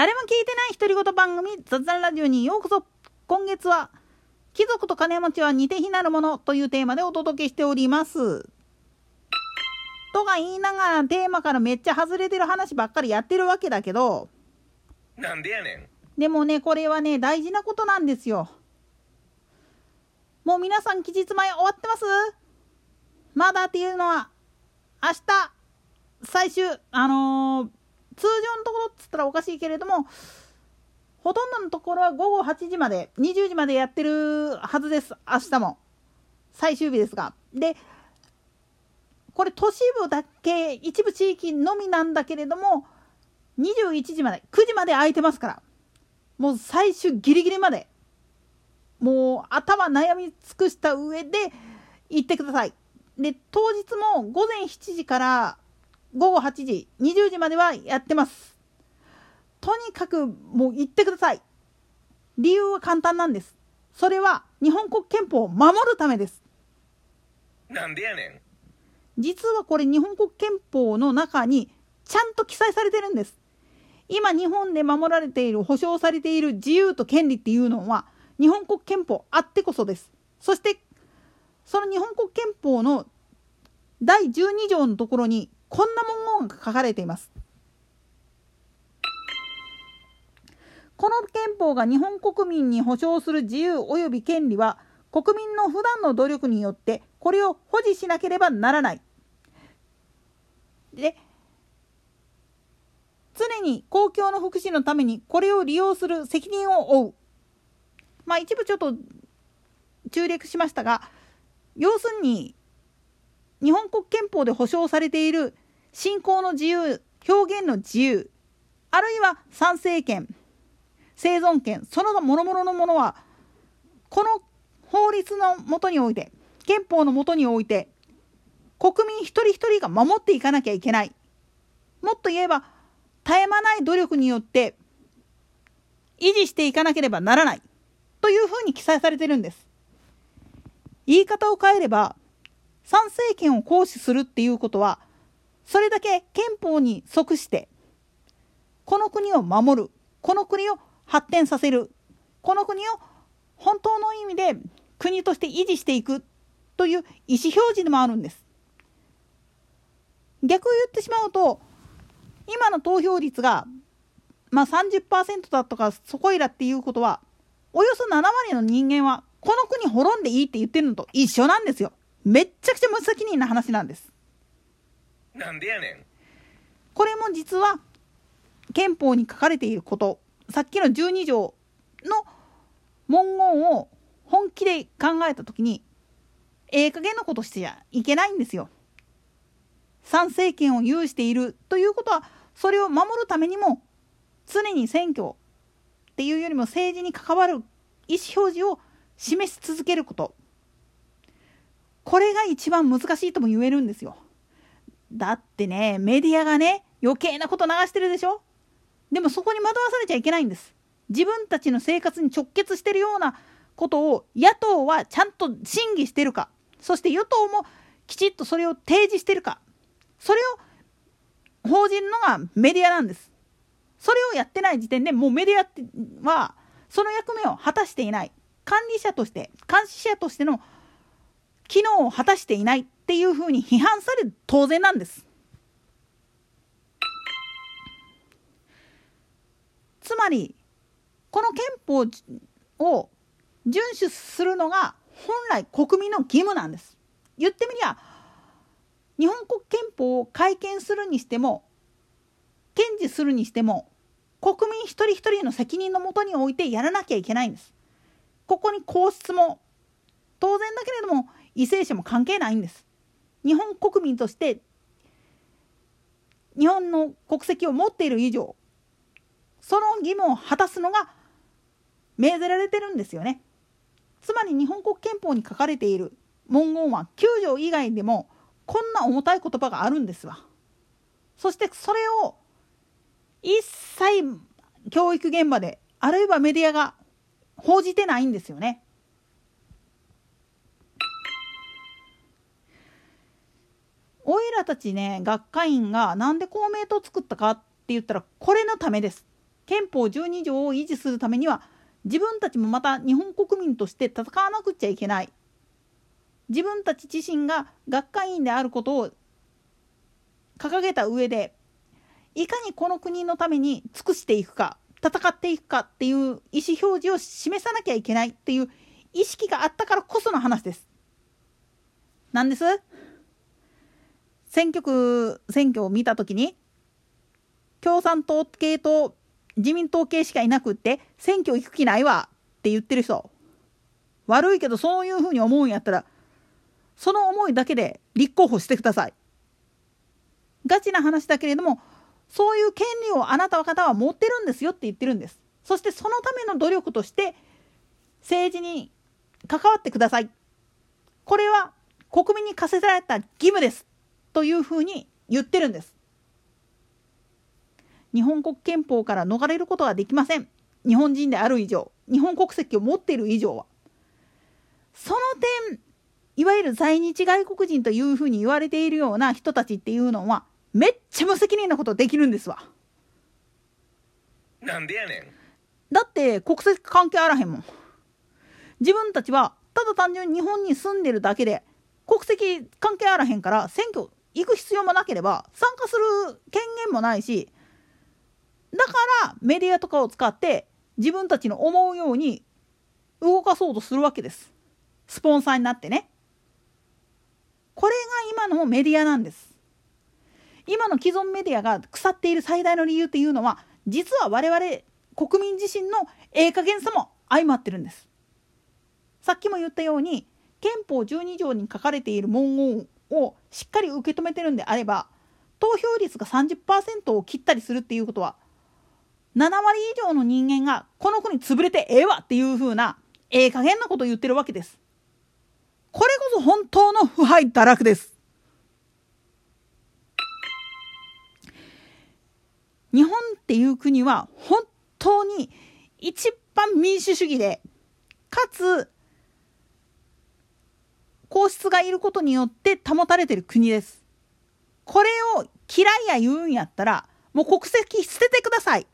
誰も聞いてない独り言番組雑談ラジオにようこそ。今月は貴族と金持ちは似て非なるものというテーマでお届けしております。とか言いながらテーマからめっちゃ外れてる話ばっかりやってるわけだけど。なんでやねん。でもねこれはね大事なことなんですよ。もう皆さん期日前終わってます？まだっていうのは明日最終あのー通常のところっつったらおかしいけれどもほとんどのところは午後8時まで20時までやってるはずです明日も。最終日ですが。でこれ都市部だけ一部地域のみなんだけれども21時まで9時まで空いてますから。もう最終ギリギリまで。もう頭悩み尽くした上で行ってください。で当日も午前7時から午後8時20時まではやってます。とにかくもう行ってください。理由は簡単なんです。それは日本国憲法を守るためです。なんでやね実はこれ日本国憲法の中にちゃんと記載されてるんです。今日本で守られている保障されている自由と権利っていうのは日本国憲法あってこそです。そしてその日本国憲法の第12条のところにこんな文言が書かれていますこの憲法が日本国民に保障する自由及び権利は国民の普段の努力によってこれを保持しなければならない。で常に公共の福祉のためにこれを利用する責任を負う。まあ一部ちょっと中略しましたが要するに日本国憲法で保障されている信仰の自由表現の自由あるいは参政権生存権その諸々のものはこの法律のもとにおいて憲法のもとにおいて国民一人一人が守っていかなきゃいけない。もっと言えば絶え間ない努力によって維持していかなければならない。というふうに記載されてるんです。言い方を変えれば参政権を行使するっていうことはそれだけ憲法に即してこの国を守るこの国を発展させる。この国を本当の意味で国として維持していくという意思表示でもあるんです。逆を言ってしまうと今の投票率がまあ30%だとかそこいらっていうことはおよそ7割の人間はこの国滅んでいいって言ってるのと一緒なんですよ。めっちゃくちゃ無責任な話なんです。なんでやねん。これも実は憲法に書かれていることさっきの12条の文言を本気で考えた時にええ加減なことしてちゃいけないんですよ。参政権を有しているということはそれを守るためにも常に選挙っていうよりも政治に関わる意思表示を示し続けることこれが一番難しいとも言えるんですよ。だってねメディアがね余計なこと流してるでしょでもそこに惑わされちゃいけないんです。自分たちの生活に直結してるようなことを野党はちゃんと審議してるか。そして与党もきちっとそれを提示してるか。それを報じるのがメディアなんです。それをやってない時点でもうメディアはその役目を果たしていない。管理者として監視者としての機能を果たしていないっていうふうに批判される当然なんです。つまりこの憲法を遵守するのが本来国民の義務なんです。言ってみりゃ日本国憲法を改憲するにしても堅持するにしても国民一人一人の責任のもとに置いてやらなきゃいけないんです。ここに皇室も当然だけれども為政者も関係ないんです。日本国民として日本の国籍を持っている以上その義務を果たすのが命ぜられてるんですよね。つまり日本国憲法に書かれている文言は9条以外でもこんな重たい言葉があるんですわ。そしてそれを一切教育現場であるいはメディアが報じてないんですよね。おいらたちね学会員がなんで公明党作ったかって言ったらこれのためです。憲法12条を維持するためには自分たちもまた日本国民として戦わなくちゃいけない自分たち自身が学会員であることを掲げた上でいかにこの国のために尽くしていくか戦っていくかっていう意思表示を示さなきゃいけないっていう意識があったからこその話です。なんです？選挙区選挙を見た時に共産党系と自民党系しかいなくって選挙行く気ないわって言ってる人悪いけどそういうふうに思うんやったらその思いだけで立候補してください。ガチな話だけれどもそういう権利をあなた方は持ってるんですよって言ってるんです。そしてそのための努力として政治に関わってください。これは国民に課せられた義務です。というふうに言ってるんです。日本国憲法から逃れることはできません。日本人である以上、日本国籍を持っている以上は。その点、いわゆる在日外国人というふうに言われているような人たちっていうのは、めっちゃ無責任なことできるんですわ。なんでやねん。だって国籍関係あらへんもん。自分たちはただ単純に日本に住んでるだけで国籍関係あらへんから選挙行く必要もなければ参加する権限もないしだからメディアとかを使って自分たちの思うように動かそうとするわけです。スポンサーになってね。これが今のメディアなんです。今の既存メディアが腐っている最大の理由っていうのは実は我々国民自身のええ加減さも相まってるんです。さっきも言ったように憲法12条に書かれている文言をしっかり受け止めてるんであれば投票率が30%を切ったりするっていうことは7割以上の人間がこの国潰れてええわっていう風なええ加減なことを言ってるわけです。これこそ本当の腐敗堕落です。日本っていう国は本当に一番民主主義でかつ皇室がいることによって保たれてる国です。これを嫌いや言うんやったらもう国籍捨ててください。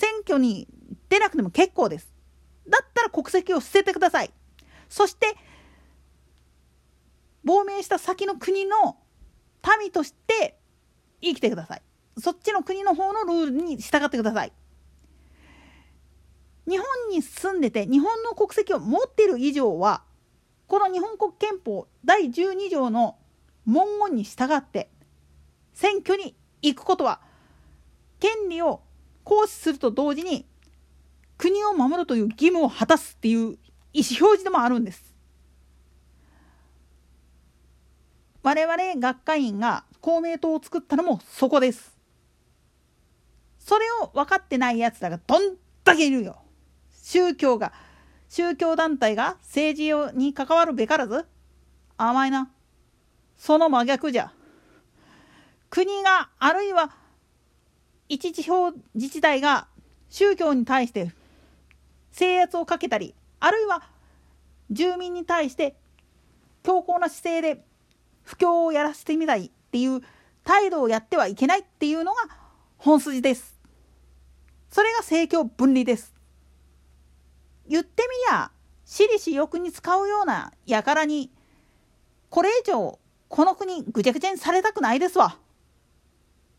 選挙に出なくても結構です。だったら国籍を捨ててください。そして亡命した先の国の民として生きてください。そっちの国の方のルールに従ってください。日本に住んでて日本の国籍を持っている以上はこの日本国憲法第12条の文言に従って選挙に行くことは権利を行使すると同時に国を守るという義務を果たすっていう意思表示でもあるんです。我々学会員が公明党を作ったのもそこです。それを分かってないやつらがどんだけいるよ。宗教が宗教団体が政治に関わるべからず甘いな。その真逆じゃ。国があるいは一地方自治体が宗教に対して制圧をかけたりあるいは住民に対して強硬な姿勢で布教をやらせてみたいっていう態度をやってはいけないっていうのが本筋です。それが政教分離です。言ってみりゃ私利私欲に使うような輩にこれ以上この国ぐちゃぐちゃにされたくないですわ。